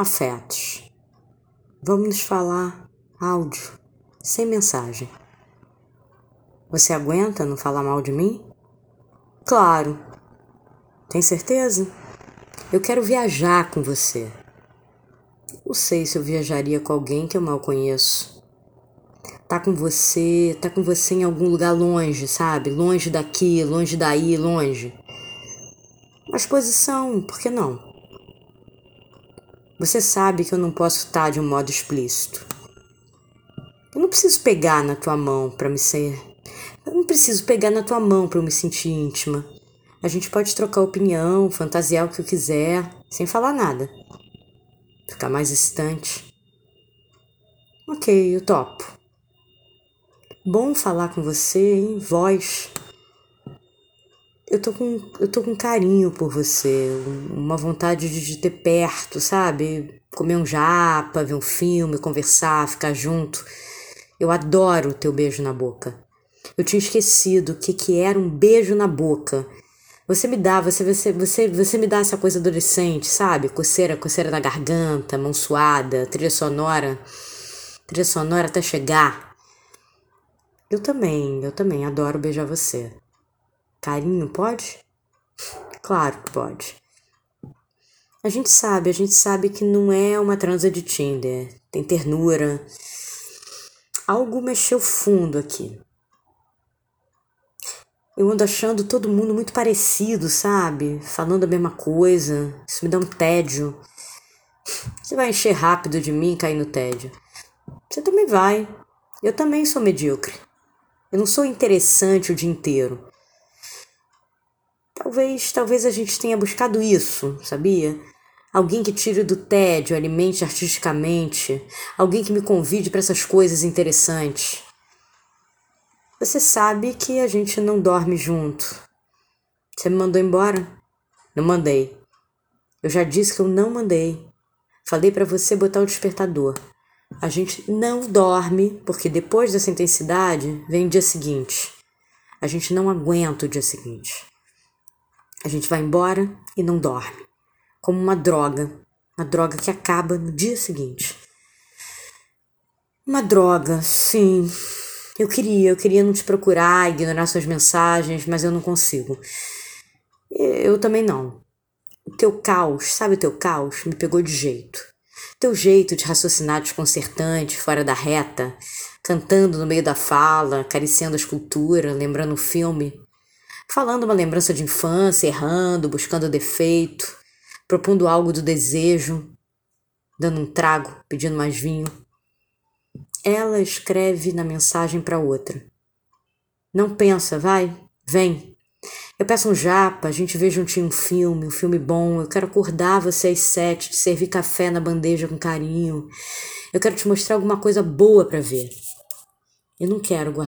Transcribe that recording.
Afetos. Vamos nos falar áudio, sem mensagem. Você aguenta não falar mal de mim? Claro. Tem certeza? Eu quero viajar com você. Não sei se eu viajaria com alguém que eu mal conheço. Tá com você, tá com você em algum lugar longe, sabe? Longe daqui, longe daí, longe. Mas posição, por que não? Você sabe que eu não posso estar de um modo explícito. Eu não preciso pegar na tua mão para me ser. Eu não preciso pegar na tua mão para me sentir íntima. A gente pode trocar opinião, fantasiar o que eu quiser, sem falar nada. Ficar mais distante. Ok, eu topo. Bom falar com você em voz eu tô com, eu tô com carinho por você, uma vontade de te ter perto, sabe? Comer um japa, ver um filme, conversar, ficar junto. Eu adoro o teu beijo na boca. Eu tinha esquecido o que, que era um beijo na boca. Você me dá, você, você, você, você me dá essa coisa adolescente, sabe? Coceira, coceira na garganta, mão suada, trilha sonora. Trilha sonora até chegar. Eu também, eu também adoro beijar você. Carinho pode? Claro que pode. A gente sabe, a gente sabe que não é uma transa de Tinder. Tem ternura. Algo mexeu fundo aqui. Eu ando achando todo mundo muito parecido, sabe? Falando a mesma coisa. Isso me dá um tédio. Você vai encher rápido de mim e cair no tédio. Você também vai. Eu também sou medíocre. Eu não sou interessante o dia inteiro. Talvez, talvez a gente tenha buscado isso, sabia? Alguém que tire do tédio, alimente artisticamente, alguém que me convide para essas coisas interessantes. Você sabe que a gente não dorme junto. Você me mandou embora? Não mandei. Eu já disse que eu não mandei. Falei para você botar o despertador. A gente não dorme porque depois dessa intensidade vem o dia seguinte. A gente não aguenta o dia seguinte. A gente vai embora e não dorme. Como uma droga. Uma droga que acaba no dia seguinte. Uma droga, sim. Eu queria, eu queria não te procurar, ignorar suas mensagens, mas eu não consigo. Eu também não. O teu caos, sabe o teu caos? Me pegou de jeito. Teu jeito de raciocinar desconcertante, fora da reta, cantando no meio da fala, acariciando a escultura, lembrando o filme, falando uma lembrança de infância, errando, buscando defeito, propondo algo do desejo, dando um trago, pedindo mais vinho. Ela escreve na mensagem para outra. Não pensa, vai, vem. Eu peço um japa, a gente vê juntinho um filme, um filme bom. Eu quero acordar você às sete, te servir café na bandeja com carinho. Eu quero te mostrar alguma coisa boa para ver. Eu não quero